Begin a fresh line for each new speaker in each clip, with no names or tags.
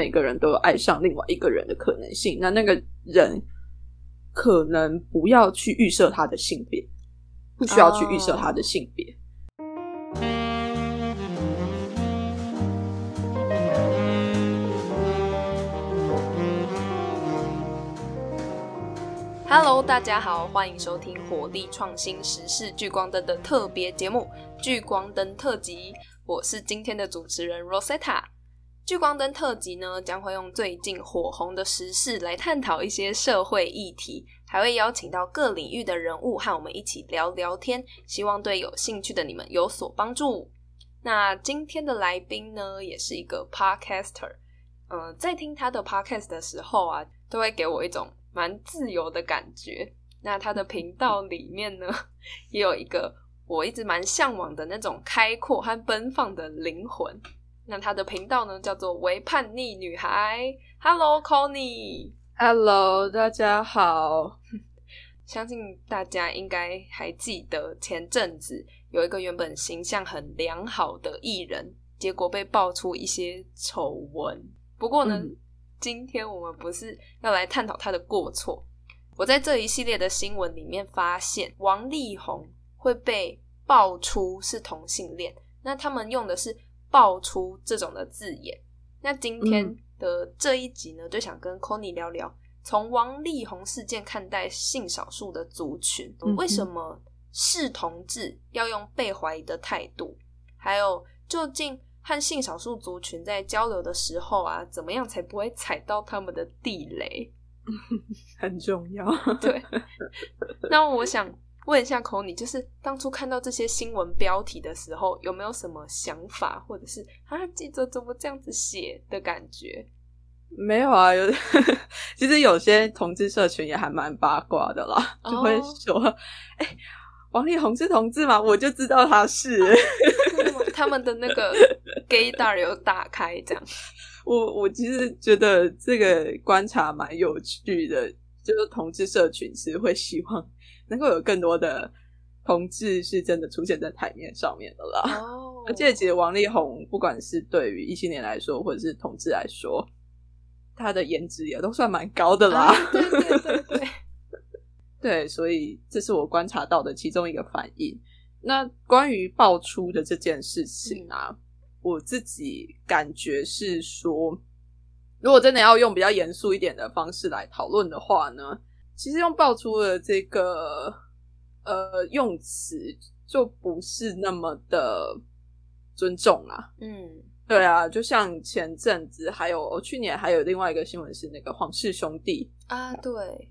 每个人都有爱上另外一个人的可能性。那那个人可能不要去预设他的性别，不需要去预设他的性别。
Hello，大家好，欢迎收听火力创新时事聚光灯的特别节目《聚光灯特辑》。我是今天的主持人 Rosetta。聚光灯特辑呢，将会用最近火红的时事来探讨一些社会议题，还会邀请到各领域的人物和我们一起聊聊天，希望对有兴趣的你们有所帮助。那今天的来宾呢，也是一个 Podcaster。嗯，在听他的 Podcast 的时候啊，都会给我一种蛮自由的感觉。那他的频道里面呢，也有一个我一直蛮向往的那种开阔和奔放的灵魂。那他的频道呢，叫做“为叛逆女孩”。
Hello，Connie，Hello，大家好。
相信大家应该还记得前阵子有一个原本形象很良好的艺人，结果被爆出一些丑闻。不过呢，今天我们不是要来探讨他的过错。我在这一系列的新闻里面发现，王力宏会被爆出是同性恋，那他们用的是。爆出这种的字眼，那今天的这一集呢，就想跟 c o n y 聊聊，从王力宏事件看待性少数的族群，为什么是同志要用被怀疑的态度？还有，究竟和性少数族群在交流的时候啊，怎么样才不会踩到他们的地雷？
很重要。
对，那我想。问一下口你，就是当初看到这些新闻标题的时候，有没有什么想法，或者是啊记者怎么这样子写的感觉？
没有啊，有 其实有些同志社群也还蛮八卦的啦，就会说：“哎，王力宏是同志吗？”我就知道他是。
他们的那个 gay 大有打开这样。
我我其实觉得这个观察蛮有趣的，就是同志社群其实会希望。能够有更多的同志是真的出现在台面上面的啦。哦，而且其实王力宏不管是对于一性年来说，或者是同志来说，他的颜值也都算蛮高的啦。
对对对 对，
对，所以这是我观察到的其中一个反应。那关于爆出的这件事情啊，我自己感觉是说，如果真的要用比较严肃一点的方式来讨论的话呢？其实用爆出的这个呃用词就不是那么的尊重啊。嗯，对啊，就像前阵子还有去年还有另外一个新闻是那个皇室兄弟
啊，对，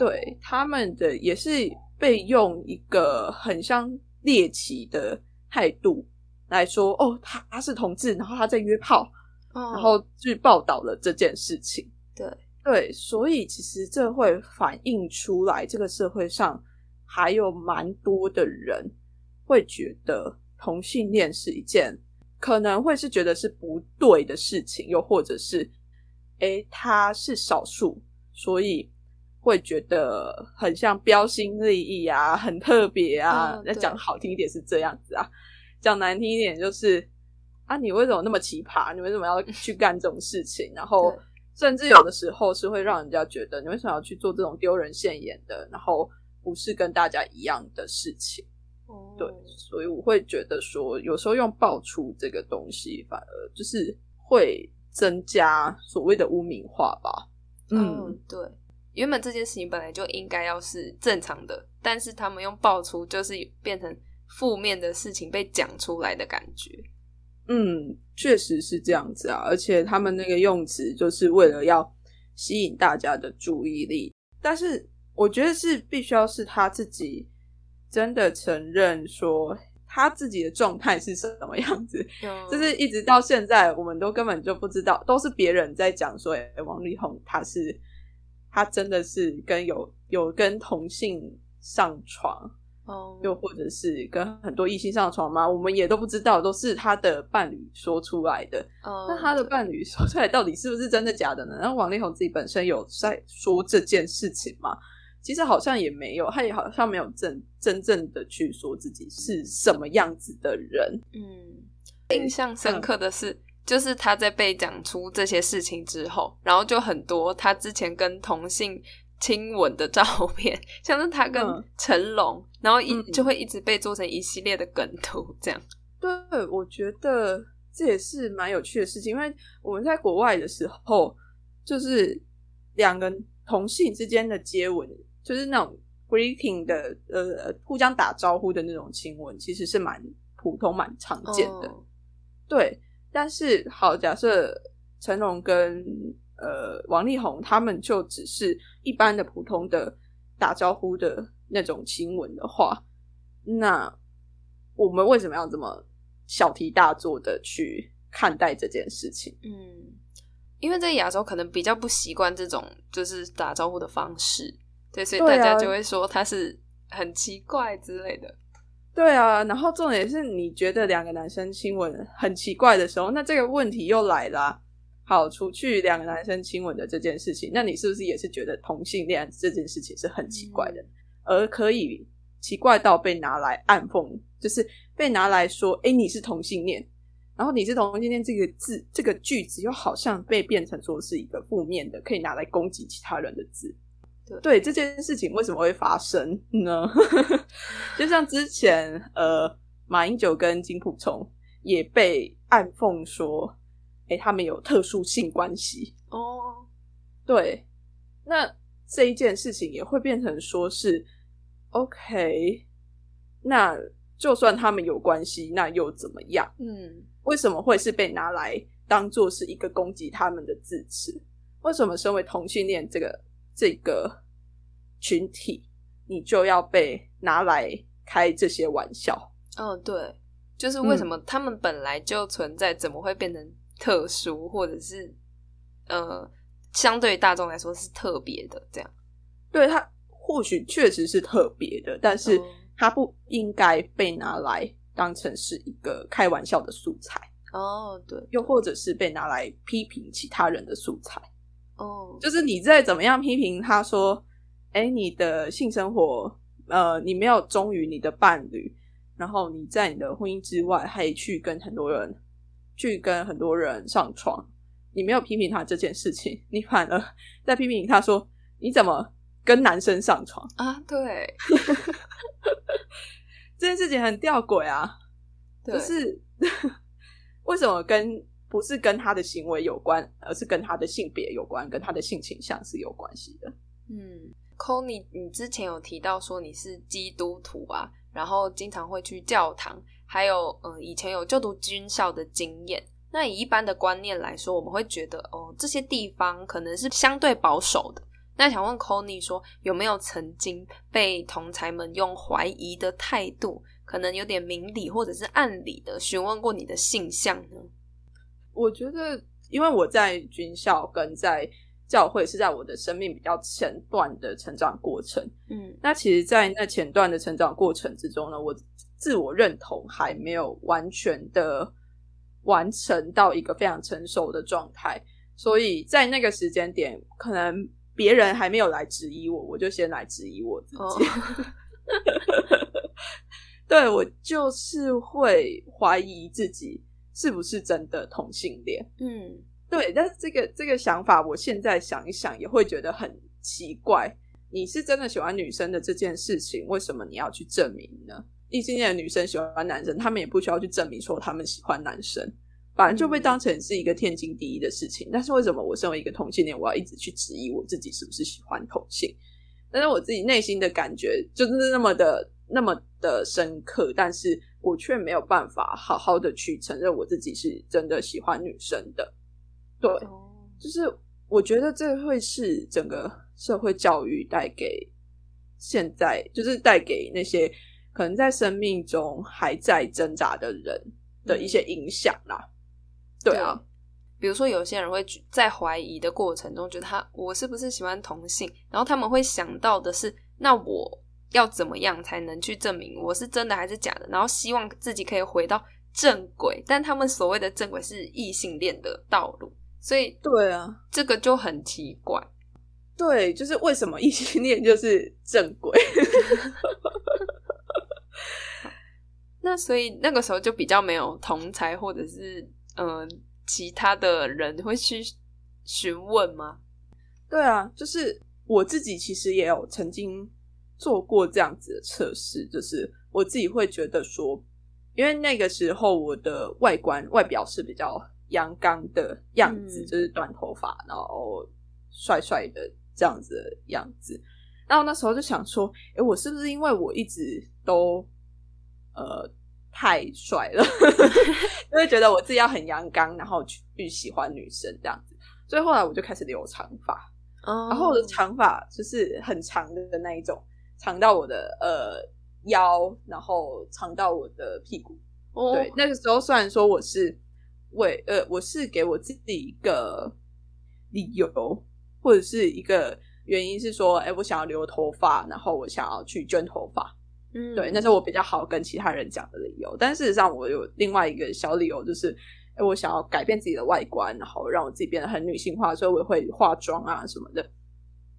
对，他们的也是被用一个很像猎奇的态度来说，哦，他他是同志，然后他在约炮，然后去报道了这件事情，
对。
对，所以其实这会反映出来，这个社会上还有蛮多的人会觉得同性恋是一件可能会是觉得是不对的事情，又或者是，哎，他是少数，所以会觉得很像标新立异啊，很特别啊。那讲好听一点是这样子啊，讲难听一点就是啊，你为什么那么奇葩？你为什么要去干这种事情？然后。甚至有的时候是会让人家觉得你为什么要去做这种丢人现眼的，然后不是跟大家一样的事情。对，所以我会觉得说，有时候用爆出这个东西，反而就是会增加所谓的污名化吧。
嗯，对，原本这件事情本来就应该要是正常的，但是他们用爆出，就是变成负面的事情被讲出来的感觉。
嗯，确实是这样子啊，而且他们那个用词就是为了要吸引大家的注意力。但是我觉得是必须要是他自己真的承认说他自己的状态是什么样子，就是一直到现在我们都根本就不知道，都是别人在讲说，哎，王力宏他是他真的是跟有有跟同性上床。又或者是跟很多异性上床吗？我们也都不知道，都是他的伴侣说出来的。那他的伴侣说出来到底是不是真的假的呢？然后王力宏自己本身有在说这件事情吗？其实好像也没有，他也好像没有真真正的去说自己是什么样子的人。
嗯，印象深刻的是，就是他在被讲出这些事情之后，然后就很多他之前跟同性亲吻的照片，像是他跟成龙，然后一就会一直被做成一系列的梗图，这样。
对，我觉得这也是蛮有趣的事情，因为我们在国外的时候，就是两个同性之间的接吻，就是那种 greeting 的呃互相打招呼的那种亲吻，其实是蛮普通、蛮常见的。对，但是好，假设成龙跟呃王力宏他们就只是一般的普通的打招呼的那种亲吻的话，那我们为什么要这么？小题大做的去看待这件事情，
嗯，因为在亚洲可能比较不习惯这种就是打招呼的方式，对，所以大家就会说他是很奇怪之类的。
对啊，然后重点是你觉得两个男生亲吻很奇怪的时候，那这个问题又来了。好，除去两个男生亲吻的这件事情，那你是不是也是觉得同性恋这件事情是很奇怪的，而可以奇怪到被拿来暗讽，就是？被拿来说，哎，你是同性恋，然后你是同性恋这个字，这个句子又好像被变成说是一个负面的，可以拿来攻击其他人的字。对这件事情为什么会发生呢？就像之前，呃，马英九跟金普聪也被暗讽说，哎，他们有特殊性关系。哦，对，那这一件事情也会变成说是 OK，那。就算他们有关系，那又怎么样？嗯，为什么会是被拿来当做是一个攻击他们的字词？为什么身为同性恋这个这个群体，你就要被拿来开这些玩笑？
嗯，对，就是为什么他们本来就存在，怎么会变成特殊，或者是呃，相对大众来说是特别的？这样，
对他或许确实是特别的，但是。它不应该被拿来当成是一个开玩笑的素材
哦，对，
又或者是被拿来批评其他人的素材哦，就是你再怎么样批评他说，哎，你的性生活，呃，你没有忠于你的伴侣，然后你在你的婚姻之外还去跟很多人去跟很多人上床，你没有批评他这件事情，你反而 在批评他说，你怎么跟男生上床
啊？对。
这件事情很吊诡啊，就是 为什么跟不是跟他的行为有关，而是跟他的性别有关，跟他的性倾向是有关系的。
嗯 c o n y 你之前有提到说你是基督徒啊，然后经常会去教堂，还有呃以前有就读军校的经验。那以一般的观念来说，我们会觉得哦这些地方可能是相对保守的。那想问 c o n y 说，有没有曾经被同才们用怀疑的态度，可能有点明理或者是暗理的询问过你的性向呢？
我觉得，因为我在军校跟在教会是在我的生命比较前段的成长过程。嗯，那其实，在那前段的成长过程之中呢，我自我认同还没有完全的完成到一个非常成熟的状态，所以在那个时间点，可能。别人还没有来质疑我，我就先来质疑我自己。对我就是会怀疑自己是不是真的同性恋。嗯，对，但是这个这个想法，我现在想一想也会觉得很奇怪。你是真的喜欢女生的这件事情，为什么你要去证明呢？异性恋的女生喜欢男生，他们也不需要去证明说他们喜欢男生。反正就被当成是一个天经地义的事情，但是为什么我身为一个同性恋，我要一直去质疑我自己是不是喜欢同性？但是我自己内心的感觉就是那么的、那么的深刻，但是我却没有办法好好的去承认我自己是真的喜欢女生的。对，就是我觉得这会是整个社会教育带给现在，就是带给那些可能在生命中还在挣扎的人的一些影响啦。对啊，
比如说有些人会在怀疑的过程中，觉得他我是不是喜欢同性，然后他们会想到的是，那我要怎么样才能去证明我是真的还是假的？然后希望自己可以回到正轨，但他们所谓的正轨是异性恋的道路，所以
对啊，
这个就很奇怪。
对，就是为什么异性恋就是正轨？
那所以那个时候就比较没有同才或者是。嗯，其他的人会去询问吗？
对啊，就是我自己其实也有曾经做过这样子的测试，就是我自己会觉得说，因为那个时候我的外观外表是比较阳刚的样子，
嗯
就是短头发，然后帅帅的这样子的样子。然后那时候就想说，诶，我是不是因为我一直都呃太帅了，就会觉得我自己要很阳刚，然后去去喜欢女生这样子。所以后来我就开始留长发，
然
然后我的长发就是很长的那一种，长到我的呃腰，然后长到我的屁股。
哦
对，那个时候虽然说我是为呃，我是给我自己一个理由，或者是一个原因是说，哎，我想要留头发，然后我想要去捐头发。
嗯
对，那是我比较好跟其他人讲的理由。但事实上，我有另外一个小理由，就是，哎，我想要改变自己的外观，然后让我自己变得很女性化，所以我会化妆啊什么的。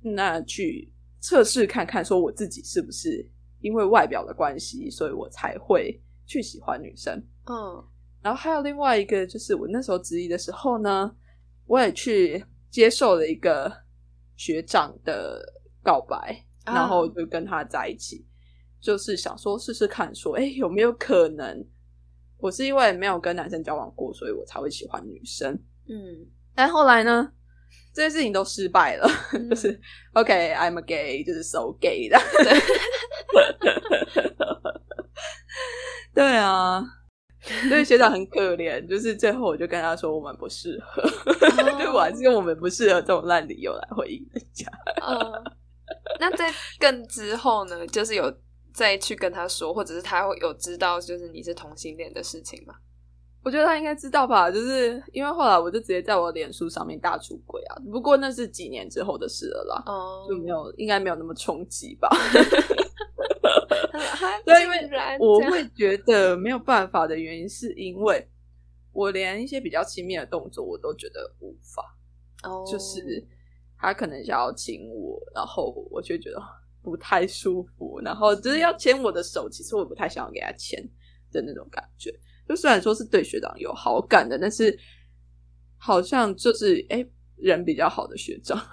那去测试看看，说我自己是不是因为外表的关系，所以我才会去喜欢女生。
嗯
然后还有另外一个，就是我那时候质疑的时候呢，我也去接受了一个学长的告白，
啊
然后就跟他在一起，就是想说试试看说，哎，有没有可能我是因为没有跟男生交往过，所以我才会喜欢女生。
嗯
但后来呢，这些事情都失败了，
嗯
就是 OK，I'm、a gay，就是 so gay 的。对啊，所以学长很可怜，就是最后我就跟他说我们不适合，对我还是用我们不适合这种烂理由来回应人家。
嗯，那在更之后呢，就是有再去跟他说，或者是他会有知道，就是你是同性恋的事情吗？
我觉得他应该知道吧，就是因为后来我就直接在我脸书上面大出轨啊，不过那是几年之后的事了啦，
哦
就没有应该没有那么冲击吧。
对，
因为我会觉得没有办法的原因，是因为我连一些比较亲密的动作我都觉得无法，
哦，
就是他可能想要亲我，然后我就觉得不太舒服，然后就是要牵我的手，其实我不太想要给他牵的那种感觉。就虽然说是对学长有好感的，但是好像就是哎、人比较好的学长。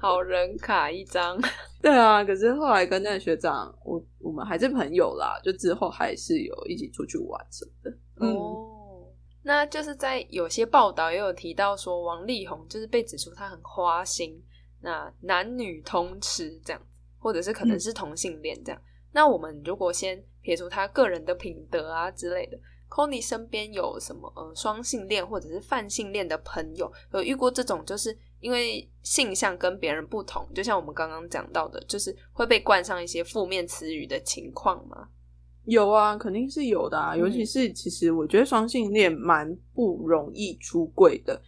好人卡一张。
对啊，可是后来跟那个学长，我我们还是朋友啦，就之后还是有一起出去玩什么的。嗯，
哦，那就是在有些报道也有提到说，王力宏就是被指出他很花心，那男女通吃这样，或者是可能是同性恋这样。那我们如果先撇除他个人的品德啊之类的 c o n y 身边有什么呃双性恋或者是泛性恋的朋友，有遇过这种就是因为性向跟别人不同，就像我们刚刚讲到的，就是会被冠上一些负面词语的情况吗？
有啊，肯定是有的啊。
嗯
尤其是其实我觉得双性恋蛮不容易出柜的，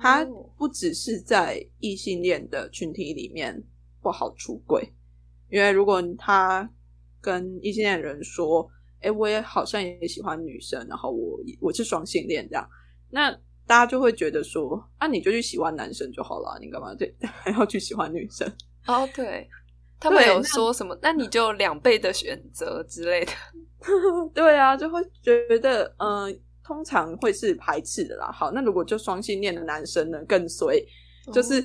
他
哦
不只是在异性恋的群体里面不好出轨，因为如果他跟异性恋人说：“哎、我也好像也喜欢女生，然后我我是双性恋这样”，那大家就会觉得说：“啊，你就去喜欢男生就好了，你干嘛对还 要去喜欢女生？”
哦，对，他们有说什么？那你就有两倍的选择之类的。
对啊，就会觉得，嗯、通常会是排斥的啦。好，那如果就双性恋的男生呢，更衰，就是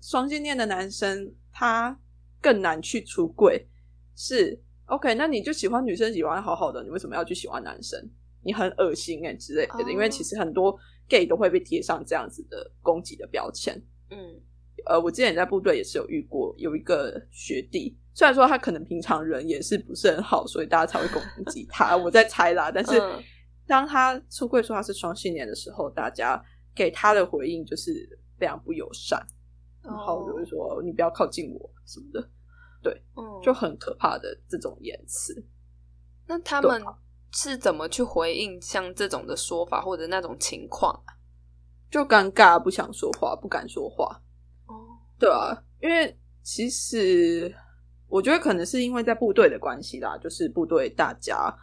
双性恋的男生他更难去出柜。是 OK，那你就喜欢女生，喜欢好好的，你为什么要去喜欢男生？你很恶心哎、之类的。
哦
因为其实很多 gay 都会被贴上这样子的攻击的标签。
嗯
呃，我之前在部队也是有遇过，有一个学弟，虽然说他可能平常人也是不是很好，所以大家才会攻击他，我在猜啦。但是
嗯
当他出柜说他是双性恋的时候，大家给他的回应就是非常不友善，然后就
哦
是说你不要靠近我什么的，
嗯，
就很可怕的这种言辞。
那他们是怎么去回应像这种的说法或者那种情况啊？
就尴尬，不想说话，不敢说话。
哦，
对啊，因为其实我觉得可能是因为在部队的关系啦，就是部队大家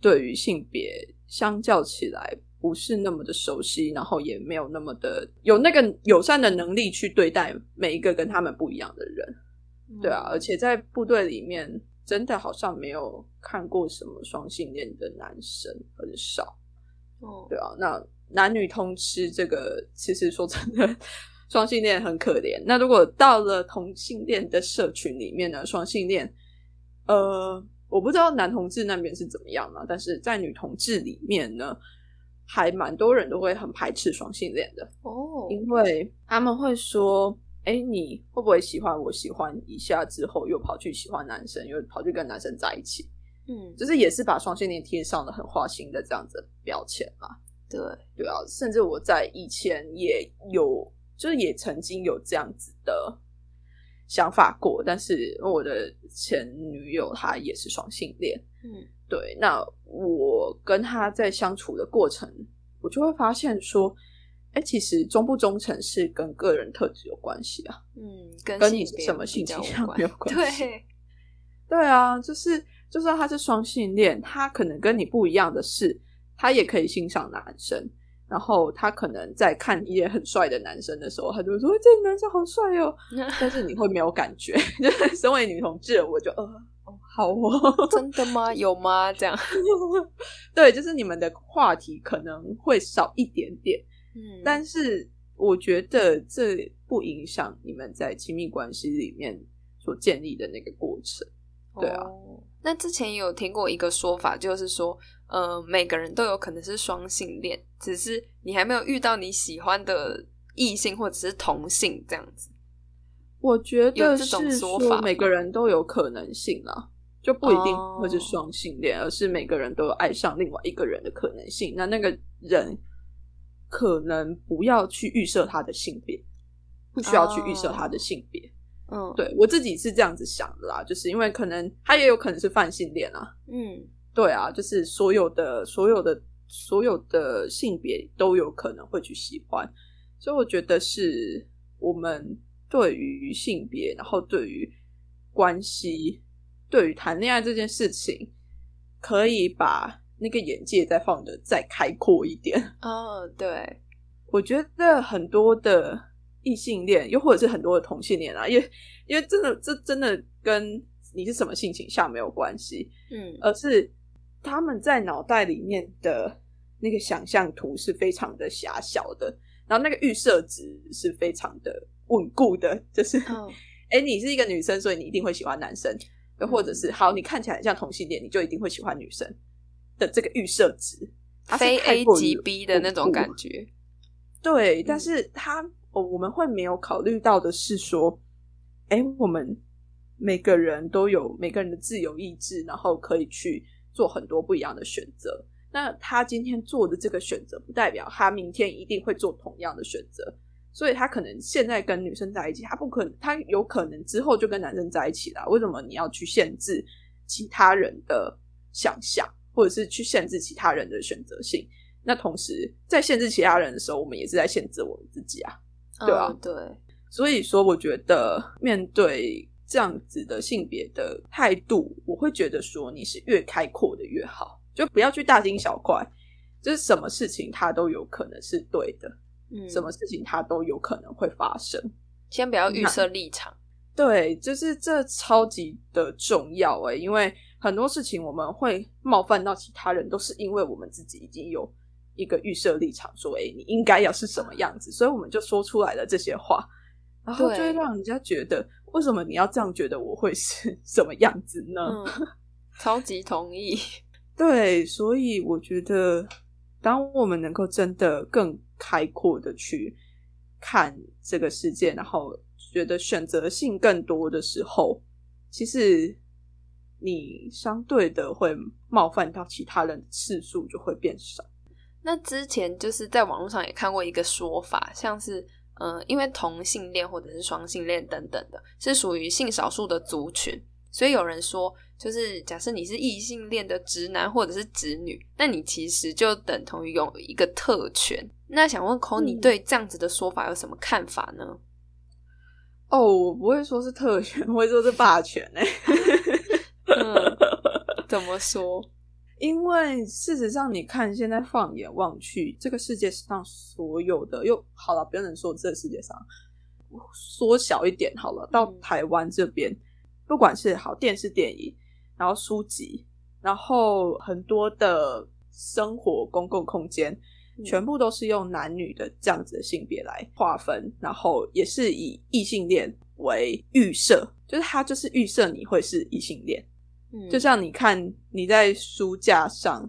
对于性别相较起来不是那么的熟悉，然后也没有那么的有那个友善的能力去对待每一个跟他们不一样的人。对啊，而且在部队里面真的好像没有看过什么双性恋的男生，很少。
哦，
对啊，那男女通吃这个，其实说真的，双性恋很可怜。那如果到了同性恋的社群里面呢，双性恋，呃，我不知道男同志那边是怎么样啊，但是在女同志里面呢，还蛮多人都会很排斥双性恋的
哦，
因为他们会说，哎，你会不会喜欢我？喜欢一下之后又跑去喜欢男生，又跑去跟男生在一起，
嗯，
就是也是把双性恋贴上了很花心的这样子的标签嘛。
对，
对啊，甚至我在以前也有，就是也曾经有这样子的想法过，但是我的前女友她也是双性恋，
嗯，
对，那我跟她在相处的过程，我就会发现说，哎，其实忠不忠诚是跟个人特质有关系啊，
嗯，跟
跟你什么性倾向没有关系。
对，
对啊，就是就算他是双性恋，他可能跟你不一样的是，他也可以欣赏男生。然后他可能在看一些很帅的男生的时候，他就会说：“这男生好帅哦。”但是你会没有感觉，就是 身为女同志，我就呃哦好哦，
真的吗？有吗？这样，
对，就是你们的话题可能会少一点点，
嗯，
但是我觉得这不影响你们在亲密关系里面所建立的那个过程。对啊
哦那之前也有听过一个说法，就是说，呃，每个人都有可能是双性恋，只是你还没有遇到你喜欢的异性或者是同性这样子。
我觉得
这种
是
说法
每个人都有可能性啦，就不一定
哦
会是双性恋，而是每个人都有爱上另外一个人的可能性。那那个人可能不要去预设他的性别，不需要去预设他的性别。
嗯，，
对我自己是这样子想的啦，就是因为可能他也有可能是泛性恋啊。
嗯，
对啊，就是所有的所有的所有的性别都有可能会去喜欢，所以我觉得是我们对于性别，然后对于关系，对于谈恋爱这件事情，可以把那个眼界再放的再开阔一点。
哦，对，
我觉得很多的异性恋，又或者是很多的同性恋啊，因为因为真的这真的跟你是什么性倾向没有关系，
嗯，
而是他们在脑袋里面的那个想象图是非常的狭小的，然后那个预设值是非常的稳固的，就是 哎、你是一个女生，所以你一定会喜欢男生，又或者是好，你看起来很像同性恋，你就一定会喜欢女生的这个预设值，
非 A
过于
即 B 的那种感觉。
对，
嗯
但是他我们会没有考虑到的是说，哎，我们每个人都有每个人的自由意志，然后可以去做很多不一样的选择。那他今天做的这个选择，不代表他明天一定会做同样的选择。所以他可能现在跟女生在一起，他不可能，他有可能之后就跟男生在一起啦。为什么你要去限制其他人的想象，或者是去限制其他人的选择性？那同时，在限制其他人的时候，我们也是在限制我们自己啊。对啊
嗯对，
所以说，我觉得面对这样子的性别的态度，我会觉得说，你是越开阔的越好，就不要去大惊小怪，就是什么事情它都有可能是对的，
嗯，
什么事情它都有可能会发生。
先不要预设立场。
对，就是这超级的重要诶、因为很多事情我们会冒犯到其他人，都是因为我们自己已经有一个预设立场，说，哎、你应该要是什么样子，所以我们就说出来了这些话，然后就会让人家觉得，为什么你要这样觉得我会是 什么样子呢？
嗯，超级同意。
对，所以我觉得，当我们能够真的更开阔的去看这个世界，然后觉得选择性更多的时候，其实你相对的会冒犯到其他人的次数就会变少。
那之前就是在网络上也看过一个说法，像是呃，因为同性恋或者是双性恋等等的，是属于性少数的族群，所以有人说，就是假设你是异性恋的直男或者是直女，那你其实就等同于拥有一个特权。那想问 o 你
嗯
对这样子的说法有什么看法呢？
哦，我不会说是特权，我会说是霸权哎、
嗯，怎么说？
因为事实上，你看现在放眼望去，这个世界上所有的，又好了，不能说这个世界上缩小一点好了，到
嗯。
台湾这边，不管是好电视、电影，然后书籍，然后很多的生活公共空间，全部都是用男女的这样子的性别来划分，然后也是以异性恋为预设，就是他就是预设你会是异性恋，
嗯
就像你看你在书架上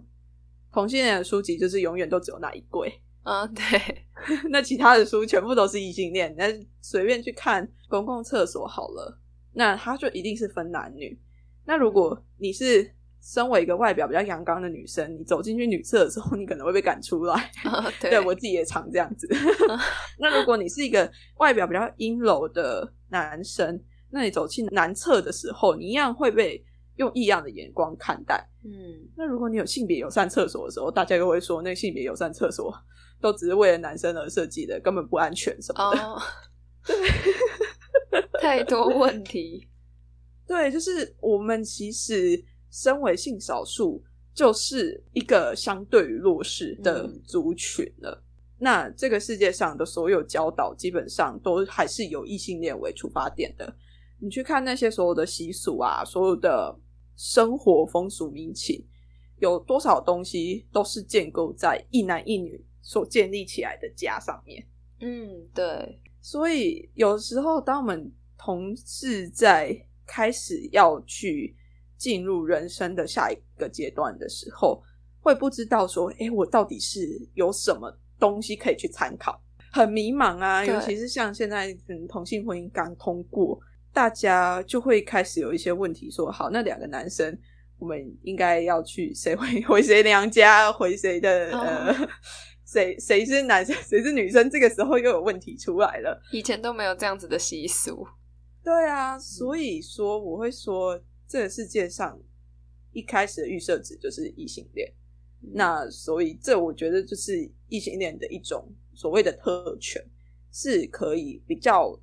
同性恋的书籍，就是永远都只有那一柜，
啊，对，
那其他的书全部都是异性恋，那随便去看公共厕所好了，那它就一定是分男女。那如果你是身为一个外表比较阳刚的女生，你走进去女厕的时候，你可能会被赶出来。
对
我自己也常这样子。那如果你是一个外表比较阴柔的男生，那你走进男厕的时候，你一样会被用异样的眼光看待。
嗯，
那如果你有性别友善厕所的时候，大家又会说那性别友善厕所都只是为了男生而设计的，根本不安全什么的。
哦，太多问题，
对，就是我们其实身为性少数，就是一个相对于弱势的
嗯
族群了。那这个世界上的所有教导，基本上都还是有异性恋为出发点的。你去看那些所有的习俗啊，所有的生活风俗民情，有多少东西都是建构在一男一女所建立起来的家上面。
嗯，对，
所以有时候，当我们同事在开始要去进入人生的下一个阶段的时候，会不知道说，哎，我到底是有什么东西可以去参考，很迷茫啊。尤其是像现在，嗯，同性婚姻刚通过，大家就会开始有一些问题，说，好，那两个男生。我们应该要去谁回回谁娘家，回谁的、
哦
呃，谁谁是男生，谁是女生？这个时候又有问题出来了。
以前都没有这样子的习俗，
对啊，所以说我会说，这个世界上一开始的预设值就是异性恋。那所以这我觉得就是异性恋的一种所谓的特权，是可以比较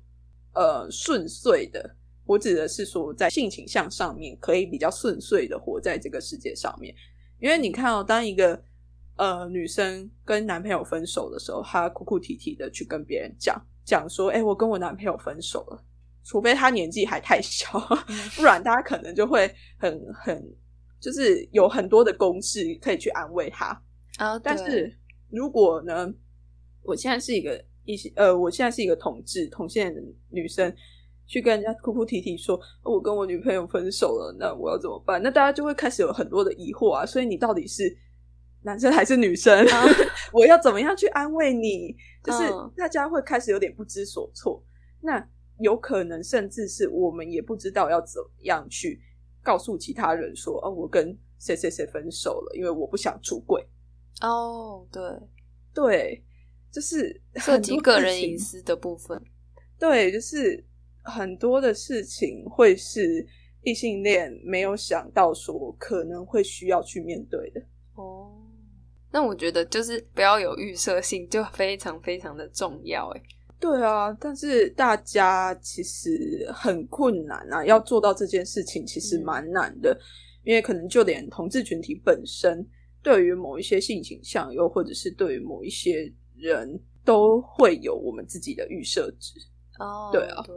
呃顺遂的。我指的是说，在性倾向上面可以比较顺遂的活在这个世界上面。因为你看哦，当一个呃女生跟男朋友分手的时候，她哭哭啼啼的去跟别人讲讲说：“哎、我跟我男朋友分手了。”除非她年纪还太小，不然大家可能就会很很就是有很多的公式可以去安慰她。
啊，
但是如果呢，我现在是一个异性，呃，我现在是一个同志同性恋的女生，去跟人家哭哭啼啼说，哦我跟我女朋友分手了，那我要怎么办？那大家就会开始有很多的疑惑啊。所以你到底是男生还是女生？
啊
我要怎么样去安慰你？就是
嗯
大家会开始有点不知所措。那有可能甚至是我们也不知道要怎么样去告诉其他人说，哦，我跟谁谁谁分手了，因为我不想出轨。
哦，对，
对，就是
涉及个人隐。私的部分，
对，就是很多的事情会是异性恋没有想到说可能会需要去面对的。
哦，那我觉得就是不要有预设性，就非常非常的重要，哎，
对啊，但是大家其实很困难啊，要做到这件事情其实
嗯
蛮难的，因为可能就连同志群体本身对于某一些性倾向，又或者是对于某一些人，都会有我们自己的预设值。
哦，
对啊
对，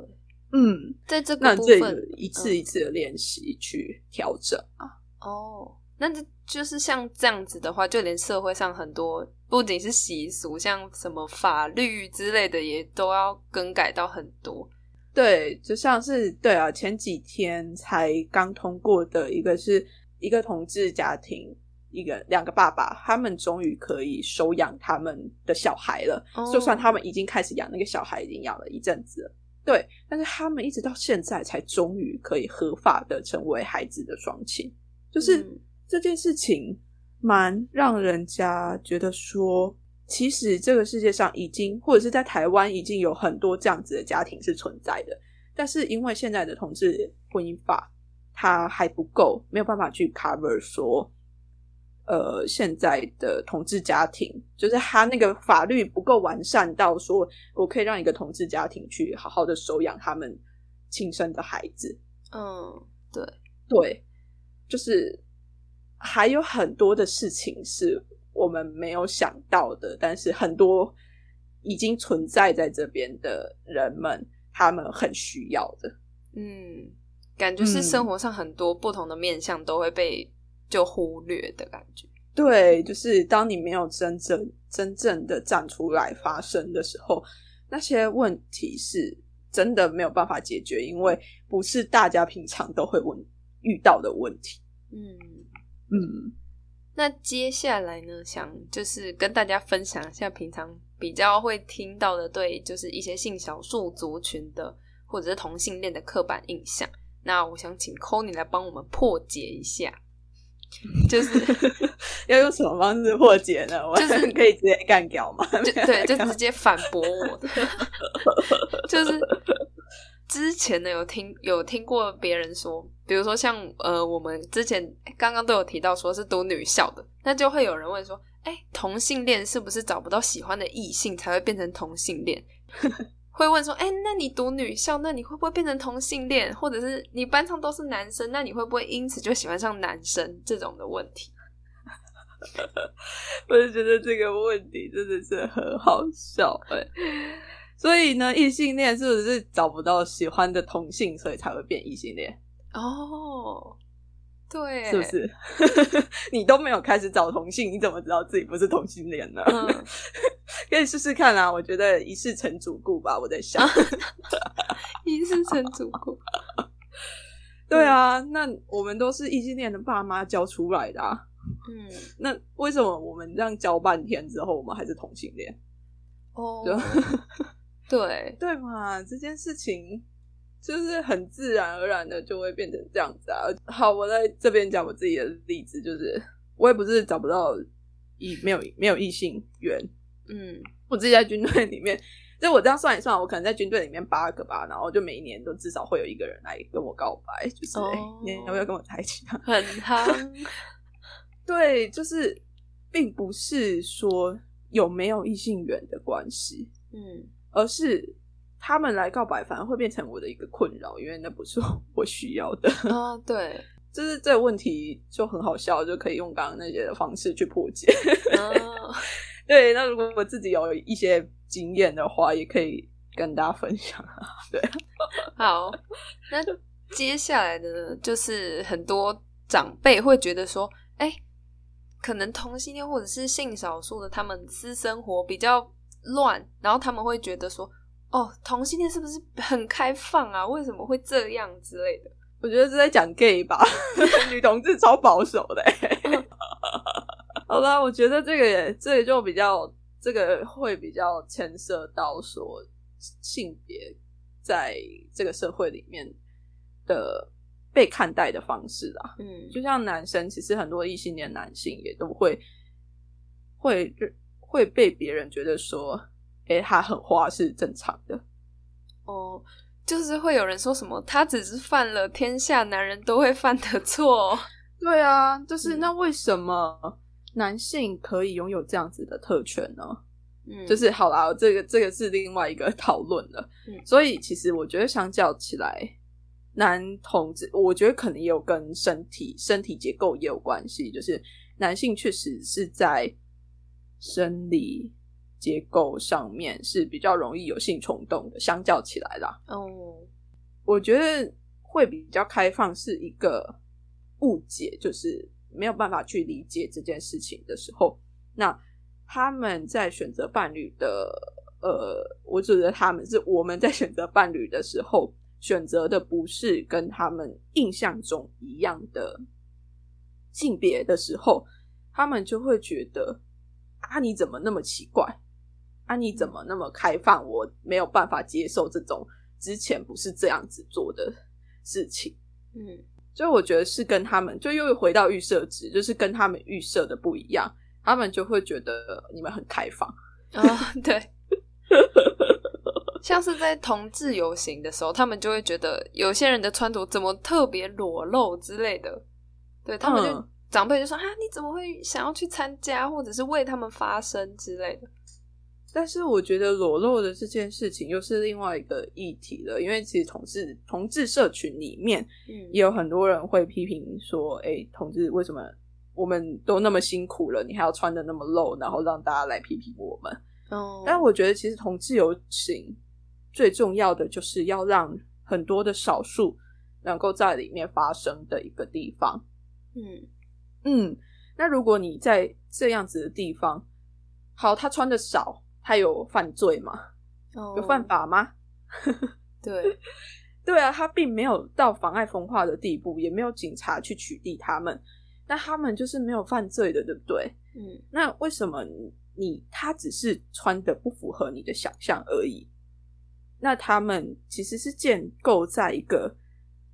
嗯，
在
这
个部分
个一次一次的练习去调整啊。
哦，那这就是像这样子的话，就连社会上很多不仅是习俗，像什么法律之类的，也都要更改到很多。
对，就像是对啊，前几天才刚通过的一个是一个同志家庭，一个两个爸爸，他们终于可以收养他们的小孩了。
哦
就算他们已经开始养那个小孩，已经养了一阵子了，对，但是他们一直到现在才终于可以合法的成为孩子的双亲，就是。
嗯
这件事情蛮让人家觉得说，其实这个世界上已经，或者是在台湾已经有很多这样子的家庭是存在的，但是因为现在的同志婚姻法它还不够，没有办法去 cover 说，呃，现在的同志家庭就是他那个法律不够完善到说，我可以让一个同志家庭去好好的收养他们亲生的孩子，
嗯，对，
对，就是还有很多的事情是我们没有想到的，但是很多已经存在在这边的人们，他们很需要的。
嗯，感觉是
嗯。
生活上很多不同的面向都会被就忽略的感觉。
对，就是当你没有真正真正的站出来发声的时候，那些问题是真的没有办法解决，因为不是大家平常都会问遇到的问题。嗯
嗯，那接下来呢，想就是跟大家分享一下平常比较会听到的对，就是一些性少数族群的或者是同性恋的刻板印象。那我想请 c o n y 来帮我们破解一下。就是
要用什么方式破解呢？就是可以直接干掉吗？
对，就直接反驳我。就是之前呢，有听有听过别人说，比如说像呃，我们之前刚刚都有提到说是读女校的，那就会有人问说，哎，同性恋是不是找不到喜欢的异性才会变成同性恋？会问说：“哎，那你读女校，那你会不会变成同性恋？或者是你班上都是男生，那你会不会因此就喜欢上男生？这种的问题。”
我就觉得这个问题真的是很好笑哎。所以呢，异性恋是不是找不到喜欢的同性，所以才会变异性恋？
哦。对，
是不是？你都没有开始找同性，你怎么知道自己不是同性恋呢？可以试试看啊！我觉得一试成主顾吧。我在想，
一试成主顾。
对啊，那我们都是异性恋的爸妈教出来的啊。嗯，那为什么我们这样教半天之后，我们还是同性恋？
哦，对
对嘛，这件事情。就是很自然而然的就会变成这样子啊。好，我在这边讲我自己的例子，就是我也不是找不到异没有没有异性缘，嗯，我自己在军队里面，就我这样算一算，我可能在军队里面八个吧，然后就每一年都至少会有一个人来跟我告白，就是你要不要跟我在一起？
很夯，
对，就是并不是说有没有异性缘的关系，嗯，而是。他们来告白反而会变成我的一个困扰，因为那不是我需要的
啊。对，
就是这个问题就很好笑，就可以用刚刚那些的方式去破解。对，那如果我自己有一些经验的话，也可以跟大家分享啊。对，
好，那接下来的就是很多长辈会觉得说，哎，可能同性恋或者是性少数的，他们私生活比较乱，然后他们会觉得说。哦，同性恋是不是很开放啊？为什么会这样之类的？
我觉得是在讲 gay 吧，女同志超保守的。好吧，我觉得这个这个就比较，这个会比较牵涉到说性别在这个社会里面的被看待的方式啊。嗯，就像男生，其实很多异性恋男性也都会会会被别人觉得说。哎，他很花是正常的
哦，就是会有人说什么，他只是犯了天下男人都会犯的错。
对啊，就是那为什么男性可以拥有这样子的特权呢？嗯，就是好啦，这个这个是另外一个讨论了。嗯，所以其实我觉得相较起来，男同志，我觉得可能也有跟身体身体结构也有关系，就是男性确实是在生理。结构上面是比较容易有性冲动的，相较起来啦。哦，我觉得会比较开放是一个误解，就是没有办法去理解这件事情的时候，那他们在选择伴侣的，呃，我指的他们是我们在选择伴侣的时候，选择的不是跟他们印象中一样的性别的时候，他们就会觉得啊，你怎么那么奇怪？啊你怎么那么开放？我没有办法接受这种之前不是这样子做的事情。嗯，所以我觉得是跟他们就又回到预设值，就是跟他们预设的不一样，他们就会觉得你们很开放
啊。对，像是在同志游行的时候，他们就会觉得有些人的穿着怎么特别裸露之类的。对他们就长辈就说：“啊，你怎么会想要去参加，或者是为他们发声之类的？”
但是我觉得裸露的这件事情又是另外一个议题了，因为其实同志同志社群里面，嗯，也有很多人会批评说，哎，同志为什么我们都那么辛苦了，你还要穿的那么露，然后让大家来批评我们？哦，但我觉得其实同志游行最重要的就是要让很多的少数能够在里面发生的一个地方。嗯嗯。那如果你在这样子的地方，好，他穿的少，他有犯罪吗？有犯法吗？
对，
对啊，他并没有到妨碍风化的地步，也没有警察去取缔他们，那他们就是没有犯罪的，对不对？
嗯，
那为什么你他只是穿的不符合你的想象而已？那他们其实是建构在一个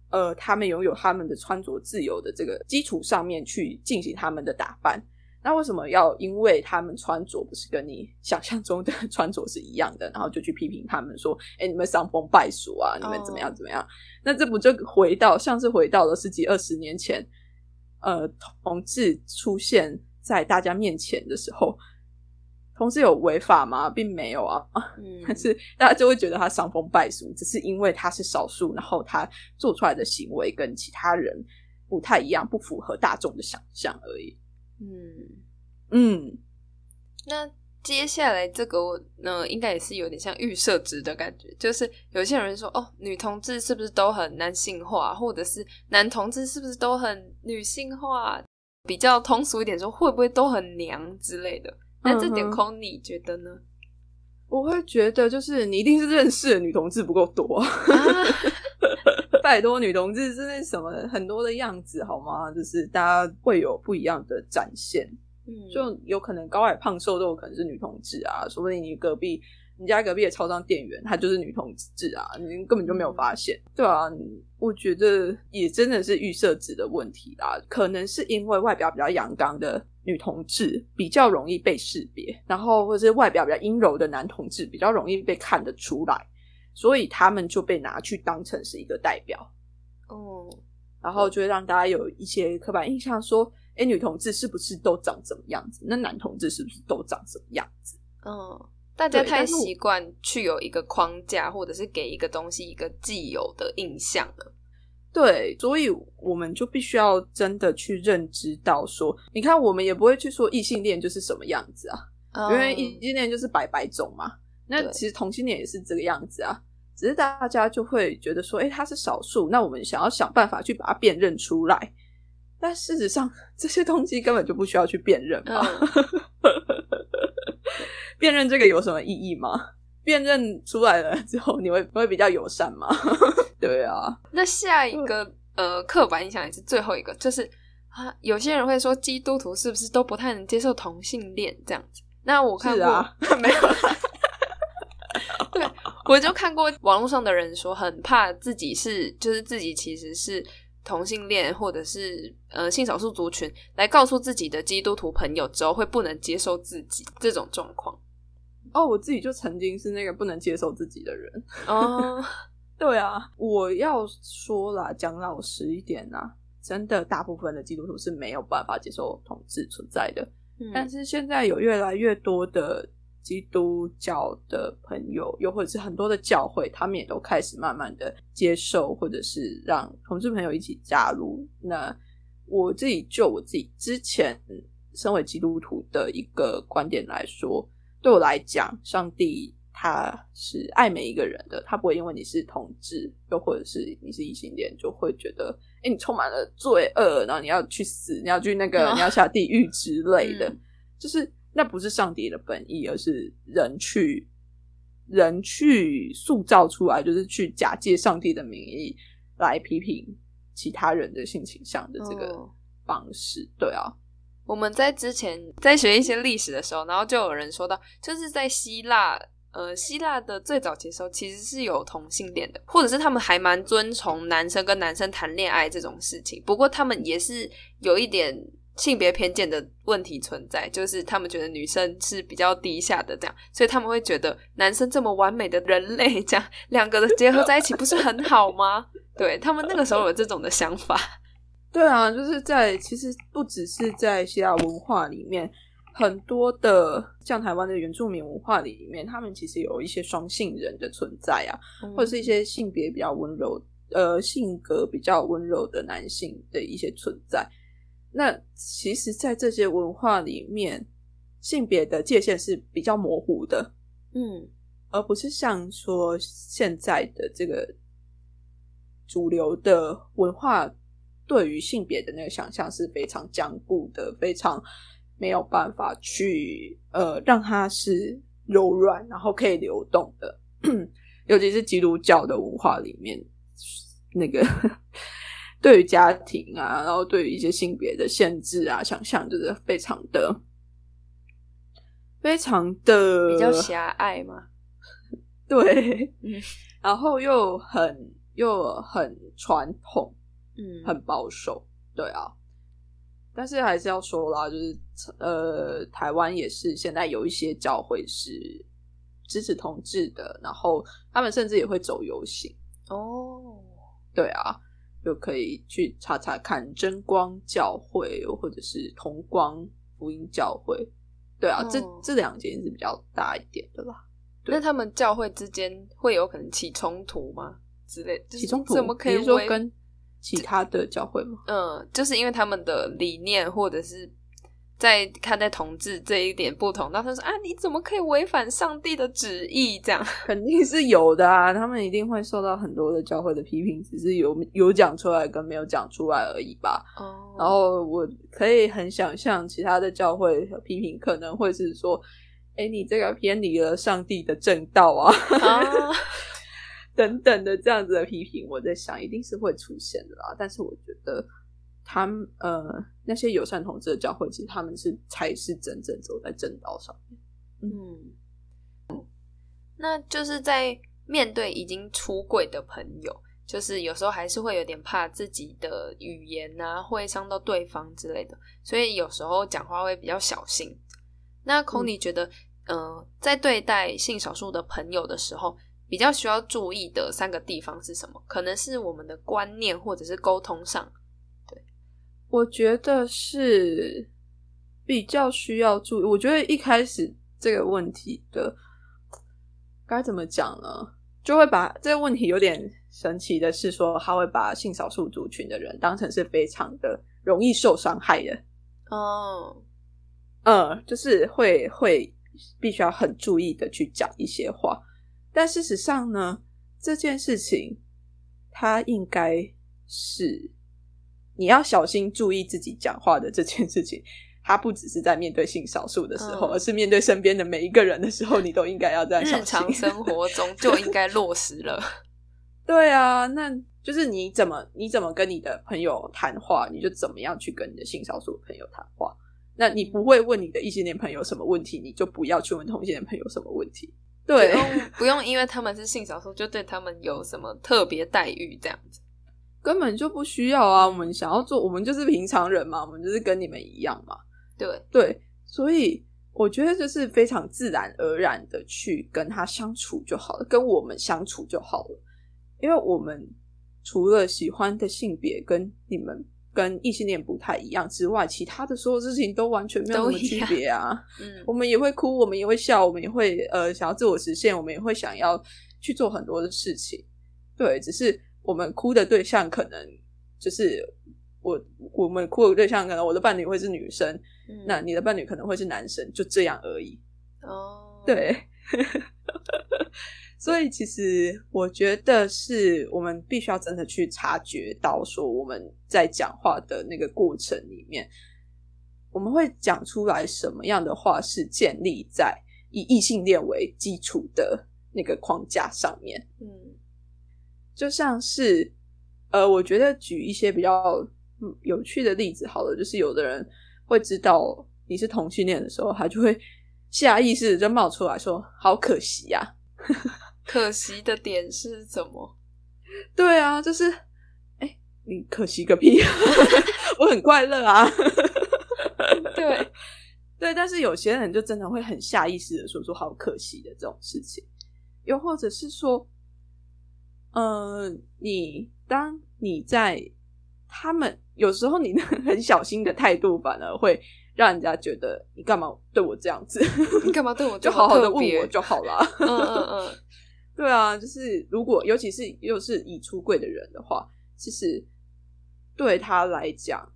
呃，他们拥有他们的穿着自由的这个基础上面去进行他们的打扮。那为什么要因为他们穿着不是跟你想象中的 穿着是一样的，然后就去批评他们说：“哎，你们伤风败俗啊，你们怎么样怎么样？”那这不就回到像是回到了十几二十年前，呃，同志出现在大家面前的时候，同志有违法吗？并没有啊，但是大家就会觉得他伤风败俗，只是因为他是少数，然后他做出来的行为跟其他人不太一样，不符合大众的想象而已。
嗯
嗯，
那接下来这个呢，应该也是有点像预设值的感觉，就是有些人说，哦，女同志是不是都很男性化，或者是男同志是不是都很女性化？比较通俗一点说，会不会都很娘之类的？那这点空你觉得呢？
我会觉得，就是你一定是认识的女同志不够多。拜托，女同志是那什么很多的样子好吗？就是大家会有不一样的展现，
嗯，
就有可能高矮胖瘦都有可能是女同志啊，说不定你隔壁你家隔壁的超商店员她就是女同志啊，你根本就没有发现，对啊，我觉得也真的是预设值的问题啦，可能是因为外表比较阳刚的女同志比较容易被识别，然后或者是外表比较阴柔的男同志比较容易被看得出来。所以他们就被拿去当成是一个代表，
哦，
然后就会让大家有一些刻板印象，说，哎，女同志是不是都长怎么样子？那男同志是不是都长什么样子？
嗯，大家太习惯去有一个框架，或者是给一个东西一个既有的印象了。
对，所以我们就必须要真的去认知到，说，你看，我们也不会去说异性恋就是什么样子啊，因为异性恋就是白白种嘛。那其实同性恋也是这个样子啊。只是大家就会觉得说，哎，他是少数，那我们想要想办法去把它辨认出来。但事实上，这些东西根本就不需要去辨认嘛。辨认这个有什么意义吗？辨认出来了之后，你会会比较友善吗？对啊。
那下一个呃，刻板印象也是最后一个，就是啊，有些人会说基督徒是不是都不太能接受同性恋这样子？那我看
过，没有。
对，我就看过网络上的人说，很怕自己是，就是自己其实是同性恋，或者是呃性少数族群，来告诉自己的基督徒朋友之后，会不能接受自己这种状况。
哦，我自己就曾经是那个不能接受自己的人。
哦，
对啊，我要说啦，讲老实一点啊，真的，大部分的基督徒是没有办法接受同志存在的。但是现在有越来越多的。基督教的朋友，又或者是很多的教会，他们也都开始慢慢的接受，或者是让同志朋友一起加入。那我自己就我自己之前身为基督徒的一个观点来说，对我来讲，上帝他是爱每一个人的，他不会因为你是同志，又或者是你是异性恋，就会觉得哎，你充满了罪恶，然后你要去死，你要去那个，你要下地狱之类的，就是。那不是上帝的本意，而是人去人去塑造出来，就是去假借上帝的名义来批评其他人的性倾向的这个方式。对啊，
我们在之前在学一些历史的时候，然后就有人说到，就是在希腊，呃，希腊的最早期时候其实是有同性恋的，或者是他们还蛮尊崇男生跟男生谈恋爱这种事情。不过他们也是有一点。性别偏见的问题存在，就是他们觉得女生是比较低下的，这样，所以他们会觉得男生这么完美的人类，这样两个的结合在一起不是很好吗？对他们那个时候有这种的想法。
对啊，就是在其实不只是在希腊文化里面，很多的像台湾的原住民文化里面，他们其实有一些双性人的存在啊，或者是一些性别比较温柔、呃性格比较温柔的男性的一些存在。那其实，在这些文化里面，性别的界限是比较模糊的，
嗯，
而不是像说现在的这个主流的文化对于性别的那个想象是非常僵固的，非常没有办法去呃让它是柔软，然后可以流动的。尤其是基督教的文化里面，那个对于家庭啊，然后对于一些性别的限制啊，想象就是非常的、非常的
比较狭隘嘛。
对，
嗯
然后又很又很传统，
嗯，
很保守，对啊。但是还是要说啦，就是呃，台湾也是现在有一些教会是支持同志的，然后他们甚至也会走游行，
哦，
对啊，就可以去查查看真光教会或者是同光福音教会，对啊，这
哦
这两间是比较大一点的啦。
那他们教会之间会有可能起冲突吗？之类，就是
起冲突，
怎么可以
说跟其他的教会吗？
嗯，就是因为他们的理念或者是在看待同志这一点不同，那他说啊，你怎么可以违反上帝的旨意？这样，
肯定是有的啊，他们一定会受到很多的教会的批评，只是有有讲出来跟没有讲出来而已吧。
哦
然后我可以很想象，其他的教会的批评可能会是说：“哎，你这个偏离了上帝的正道啊，
啊，
等等的这样子的批评。”我在想，一定是会出现的啦。但是我觉得，他们呃那些友善同志的教会，其实他们是才是真正走在正道上面。
嗯，那就是在面对已经出柜的朋友，就是有时候还是会有点怕自己的语言啊会伤到对方之类的，所以有时候讲话会比较小心。那孔你觉得，嗯、呃，在对待性少数的朋友的时候，比较需要注意的三个地方是什么？可能是我们的观念或者是沟通上。
我觉得是比较需要注意。我觉得一开始这个问题的该怎么讲呢？就会把这个问题有点神奇的是说，他会把性少数族群的人当成是非常的容易受伤害的。
哦，
嗯，就是会会必须要很注意的去讲一些话，但事实上呢，这件事情它应该是你要小心注意自己讲话的这件事情。它不只是在面对性少数的时候，
嗯
而是面对身边的每一个人的时候，你都应该要这样小
日常。生活中就应该落实了。
对啊，那就是你怎么你怎么跟你的朋友谈话，你就怎么样去跟你的性少数朋友谈话。那你不会问你的异性恋朋友什么问题，你就不要去问同性恋朋友什么问题。对
不，用不用，因为他们是性少数，就对他们有什么特别待遇这样子。
根本就不需要啊。我们想要做，我们就是平常人嘛，我们就是跟你们一样嘛。
对，
对，所以我觉得就是非常自然而然的去跟他相处就好了，跟我们相处就好了。因为我们除了喜欢的性别跟你们跟异性恋不太一样之外，其他的所有事情都完全没有什么区别啊。
嗯
我们也会哭，我们也会笑，我们也会呃想要自我实现，我们也会想要去做很多的事情。对，只是我们哭的对象可能就是我，我们哭的对象可能我的伴侣会是女生，
嗯
那你的伴侣可能会是男生，就这样而已。
哦，
对，所以其实我觉得是我们必须要真的去察觉到，说我们在讲话的那个过程里面，我们会讲出来什么样的话是建立在以异性恋为基础的那个框架上面。
嗯
就像是呃，我觉得举一些比较嗯有趣的例子好了，就是有的人会知道你是同性恋的时候，他就会下意识地就冒出来说：“好可惜呀、
可惜的点是什么？
对啊，就是哎、你可惜个屁！我很快乐啊。
对，
对，但是有些人就真的会很下意识的说出好可惜的这种事情，又或者是说，呃，你当你在他们有时候你的很小心的态度，反而会让人家觉得你干嘛对我这样子，
你干嘛对我
就好好的问我就好了。
嗯嗯嗯，
对啊，就是如果尤其是又是已出柜的人的话，其实对他来讲，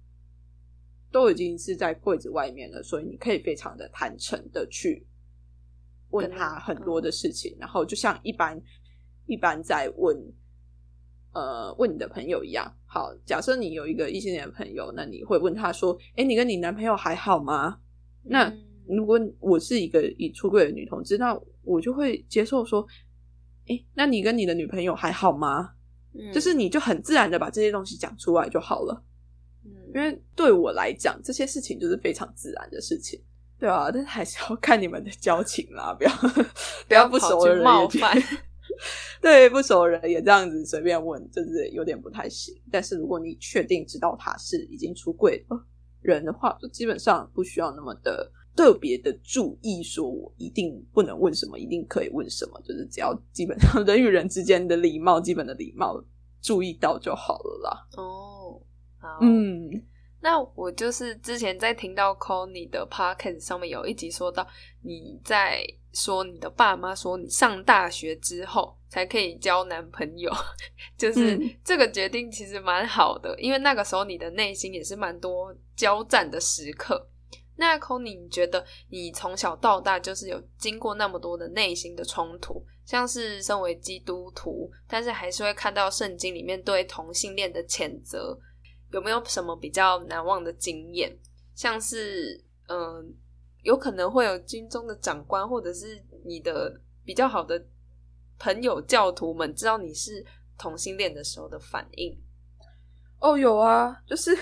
都已经是在柜子外面了，所以你可以非常的坦诚的去问
他
他很多的事情，然后就像一般一般在问呃问你的朋友一样。好，假设你有一个异性恋的朋友，那你会问他说：“哎，你跟你男朋友还好吗？”那如果我是一个已出柜的女同志，那我就会接受说：“哎，那你跟你的女朋友还好吗？”就是你就很自然的把这些东西讲出来就好了。嗯，因为对我来讲，这些事情就是非常自然的事情，对啊，但是还是要看你们的交情啦，不要 不要不熟的人
冒犯。
对不熟的人也这样子随便问，就是有点不太行。但是如果你确定知道他是已经出柜的人的话，就基本上不需要那么的特别的注意，说我一定不能问什么，一定可以问什么。就是只要基本上 人与人之间的礼貌，基本的礼貌注意到就好了啦。
哦，嗯。那我就是之前在听到 Call 你的 Podcast 上面有一集说到，你在说你的爸妈说你上大学之后才可以交男朋友，就是这个决定其实蛮好的，因为那个时候你的内心也是蛮多交战的时刻。那 c o n y 你觉得你从小到大就是有经过那么多的内心的冲突，像是身为基督徒，但是还是会看到圣经里面对同性恋的谴责。有没有什么比较难忘的经验？像是，嗯，有可能会有军中的长官，或者是你的比较好的朋友教徒们，知道你是同性恋的时候的反应？
哦，有啊，就是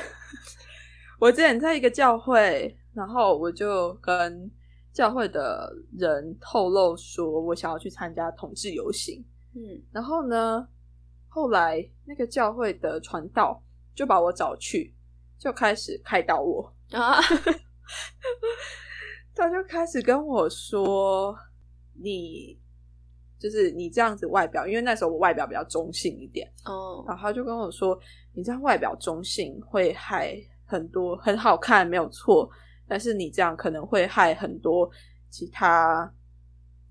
我之前在一个教会，然后我就跟教会的人透露说我想要去参加同志游行，嗯，然后呢，后来那个教会的传道。就把我找去，就开始开导我啊！他就开始跟我说：“你就是你这样子外表，因为那时候我外表比较中性一点哦。”然后他就跟我说：“你这样外表中性会害很多很好看，没有错，但是你这样可能会害很多其他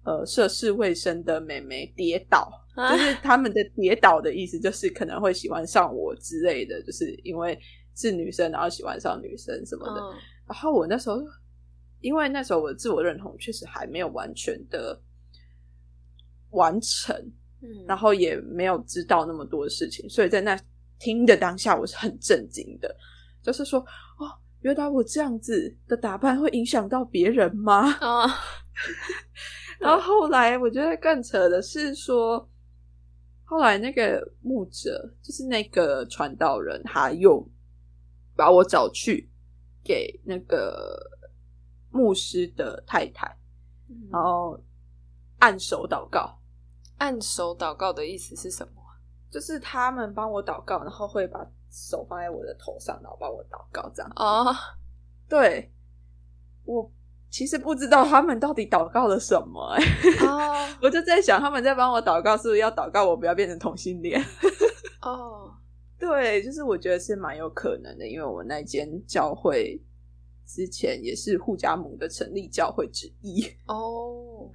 呃涉世未深的美眉跌倒。”就是他们的跌倒的意思，就是可能会喜欢上我之类的，就是因为是女生，然后喜欢上女生什么的。然后我那时候，因为那时候我的自我认同确实还没有完全的完成，嗯，然后也没有知道那么多的事情，所以在那听的当下，我是很震惊的，就是说，哦，原来我这样子的打扮会影响到别人吗？啊 然后后来我觉得更扯的是说。后来那个牧者，就是那个传道人，他又把我找去给那个牧师的太太，然后按手祷告。
按手祷告的意思是什么？
就是他们帮我祷告，然后会把手放在我的头上，然后帮我祷告这样。哦，对，我。其实不知道他们到底祷告了什么，哎，我就在想他们在帮我祷告，是不是要祷告我不要变成同性恋？哦，对，就是我觉得是蛮有可能的，因为我那间教会之前也是护家盟的成立教会之一。哦，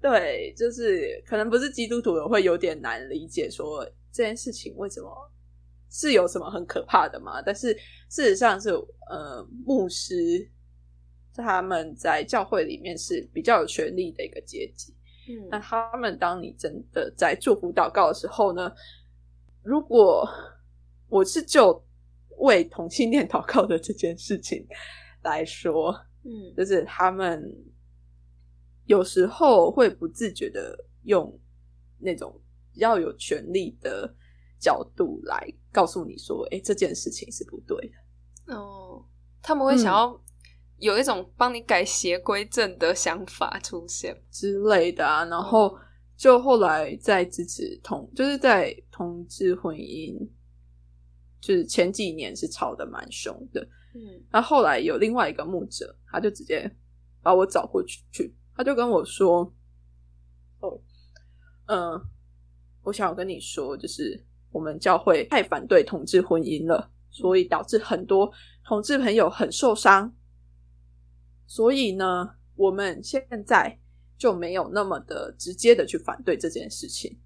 对，就是可能不是基督徒的会有点难理解，说这件事情为什么。是有什么很可怕的嘛？但是事实上是，呃，牧师他们在教会里面是比较有权力的一个阶级。嗯，那他们当你真的在祝福祷告的时候呢，如果我是就为同性恋祷告的这件事情来说，嗯，就是他们有时候会不自觉的用那种比较有权力的。角度来告诉你说，哎，这件事情是不对的。
哦，他们会想要有一种帮你改邪归正的想法出现
之类的啊。然后就后来在支持同，就是在同志婚姻，就是前几年是吵得蛮凶的。嗯，然后后来有另外一个牧者，他就直接把我找过去，去他就跟我说：“哦，嗯，我想要跟你说，就是。”我们教会太反对同志婚姻了，所以导致很多同志朋友很受伤。所以呢，我们现在就没有那么的直接的去反对这件事情。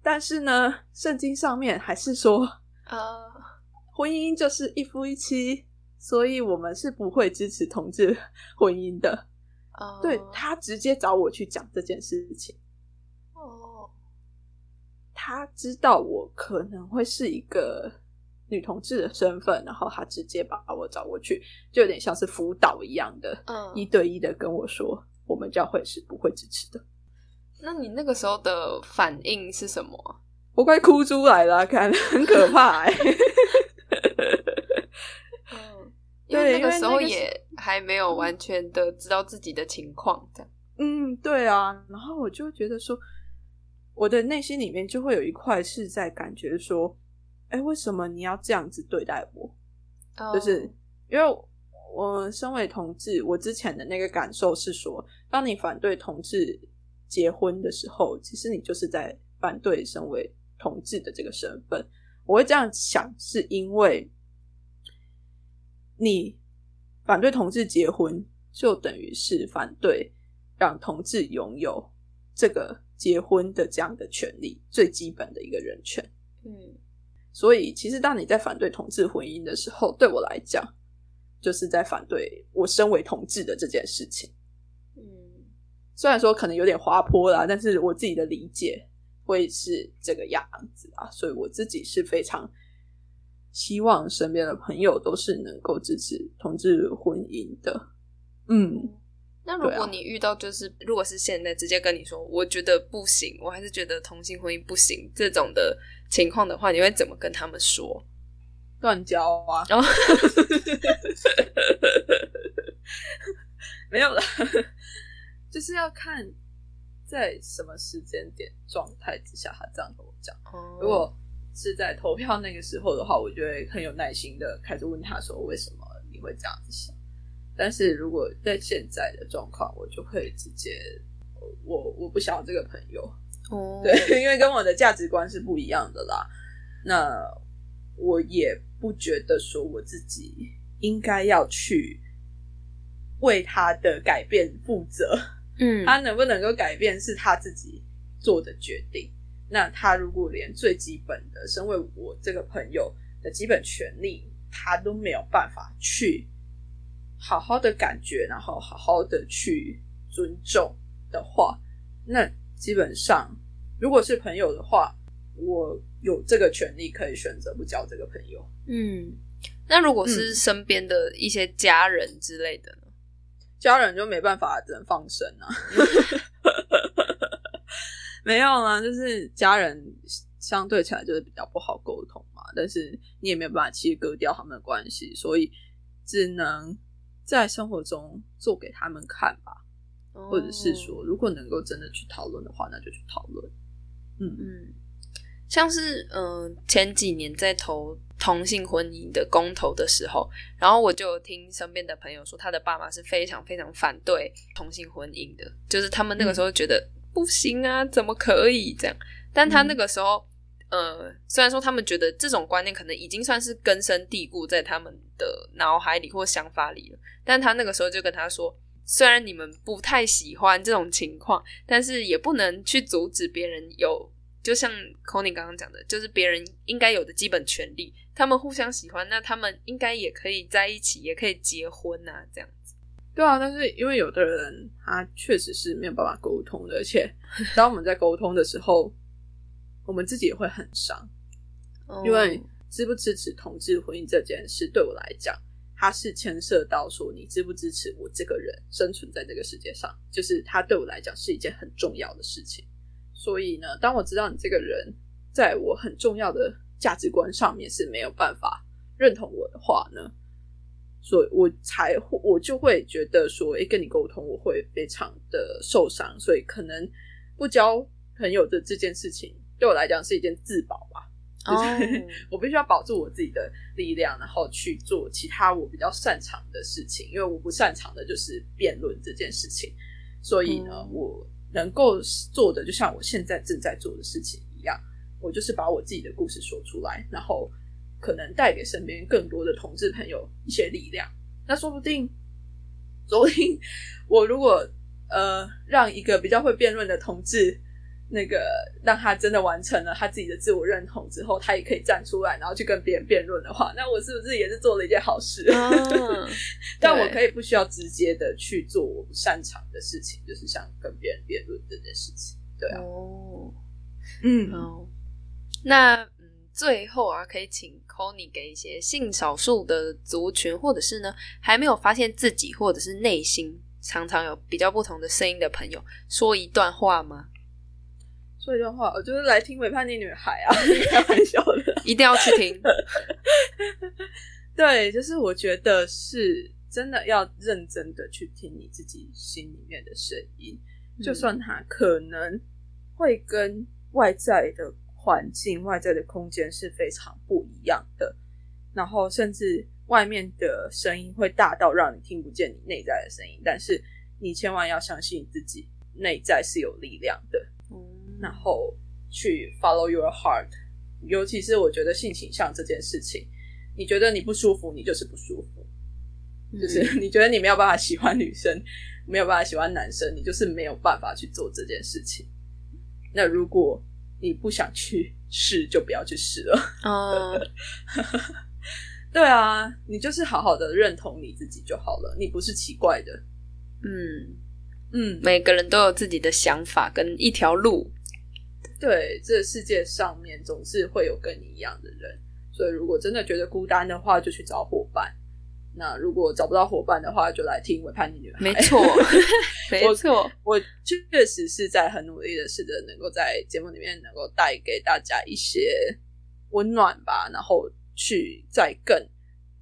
但是呢，圣经上面还是说，啊，婚姻就是一夫一妻，所以我们是不会支持同志婚姻的。对他直接找我去讲这件事情。哦他知道我可能会是一个女同志的身份，然后他直接把我找过去，就有点像是辅导一样的，
嗯
一对一的跟我说，我们教会是不会支持的。
那你那个时候的反应是什么啊？
我快哭出来了，看很可怕
因为
对
那个时候也还没有完全的知道自己的情况，这样。
嗯，对啊，然后我就觉得说，我的内心里面就会有一块是在感觉说，哎，为什么你要这样子对待我？就是
哦
因为我身为同志，我之前的那个感受是说，当你反对同志结婚的时候，其实你就是在反对身为同志的这个身份。我会这样想，是因为你反对同志结婚，就等于是反对让同志拥有这个结婚的这样的权利，最基本的一个人权。
嗯
所以，其实当你在反对同志婚姻的时候，对我来讲，就是在反对我身为同志的这件事情。
嗯
虽然说可能有点滑坡啦，但是我自己的理解会是这个样子啊，所以我自己是非常希望身边的朋友都是能够支持同志婚姻的。嗯，
那如果你遇到就是，如果是现在直接跟你说，我觉得不行，我还是觉得同性婚姻不行这种的情况的话，你会怎么跟他们说？
断交啊，
然 后
没有了，就是要看在什么时间点状态之下，他这样跟我讲。
哦
如果是在投票那个时候的话，我就会很有耐心的开始问他说为什么你会这样子想。但是如果在现在的状况，我就会直接我我不想要这个朋友，
哦，
对，因为跟我的价值观是不一样的啦。那我也不觉得说我自己应该要去为他的改变负责。
嗯，
他能不能够改变是他自己做的决定。那他如果连最基本的身为我这个朋友的基本权利，他都没有办法去好好的感觉，然后好好的去尊重的话，那基本上如果是朋友的话，我有这个权利可以选择不交这个朋友。
嗯，那如果是身边的一些家人之类的呢？
家人就没办法，只能放生啊。没有啦，就是家人相对起来就是比较不好沟通嘛，但是你也没有办法切割掉他们的关系，所以只能在生活中做给他们看吧，或者是说，如果能够真的去讨论的话，那就去讨论。嗯
嗯，像是嗯、呃前几年在投同性婚姻的公投的时候，然后我就有听身边的朋友说，他的爸妈是非常非常反对同性婚姻的，就是他们那个时候觉得、不行啊，怎么可以这样？但他那个时候。呃，虽然说他们觉得这种观念可能已经算是根深蒂固在他们的脑海里或想法里了，但他那个时候就跟他说，虽然你们不太喜欢这种情况，但是也不能去阻止别人有，就像 Conny 刚刚讲的，就是别人应该有的基本权利。他们互相喜欢，那他们应该也可以在一起，也可以结婚啊，这样。
对啊，但是因为有的人他确实是没有办法沟通的，而且 当我们在沟通的时候，我们自己也会很伤。因为支不支持同志婚姻这件事，对我来讲，它是牵涉到说你支不支持我这个人生存在这个世界上，就是它对我来讲是一件很重要的事情。所以呢，当我知道你这个人在我很重要的价值观上面是没有办法认同我的话呢，所以我才会我就会觉得说，诶，跟你沟通我会非常的受伤，所以可能不交朋友的这件事情对我来讲是一件自保吧。就是
哦
我必须要保住我自己的力量，然后去做其他我比较擅长的事情。因为我不擅长的就是辩论这件事情，所以呢，
嗯
我能够做的就像我现在正在做的事情一样，我就是把我自己的故事说出来，然后可能带给身边更多的同志朋友一些力量。那说不定，说不定我如果呃让一个比较会辩论的同志。那个让他真的完成了他自己的自我认同之后，他也可以站出来，然后去跟别人辩论的话，那我是不是也是做了一件好事？
嗯
但我可以不需要直接的去做我不擅长的事情，就是像跟别人辩论这件事情。对啊，
哦，
嗯，
好，那嗯，最后啊，可以请 c o n y 给一些性少数的族群，或者是呢还没有发现自己，或者是内心常常有比较不同的声音的朋友，说一段话吗？
说一段话，我就是来听《伪叛逆女孩》啊，开玩笑的，
一定要去听。
对，就是我觉得是真的要认真的去听你自己心里面的声音，就算它可能会跟外在的环境、外在的空间是非常不一样的，然后甚至外面的声音会大到让你听不见你内在的声音，但是你千万要相信自己内在是有力量的，然后去 follow your heart，尤其是我觉得性倾向这件事情。你觉得你不舒服，你就是不舒服，就是 你觉得你没有办法喜欢女生，没有办法喜欢男生，你就是没有办法去做这件事情。那如果你不想去试，就不要去试了。哦，对啊，你就是好好的认同你自己就好了。你不是奇怪的。
嗯嗯，每个人都有自己的想法跟一条路。
对，这世界上面总是会有跟你一样的人。所以，如果真的觉得孤单的话，就去找伙伴。那如果找不到伙伴的话，就来听《伪叛逆女孩》。
没错，没错，
我确实是在很努力的试着能够在节目里面能够带给大家一些温暖吧，然后去再更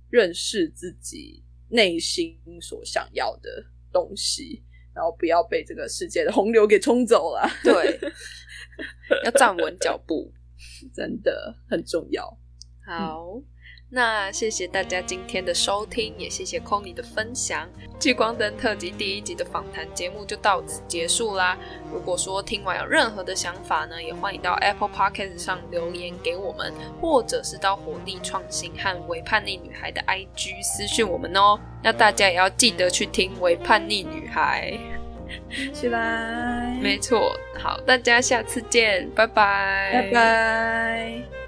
认识自己内心所想要的东西，然后不要被这个世界的洪流给冲走了。
对，要站稳脚步，
真的很重要。
好，那谢谢大家今天的收听，也谢谢 Kony 的分享。聚光灯特辑第一集的访谈节目就到此结束啦。如果说听完有任何的想法呢，也欢迎到 Apple Podcast 上留言给我们，或者是到火力创新和伪叛逆女孩的 IG 私讯我们哦。那大家也要记得去听伪叛逆女孩，
起来，
没错。好，大家下次见，拜拜，
拜拜。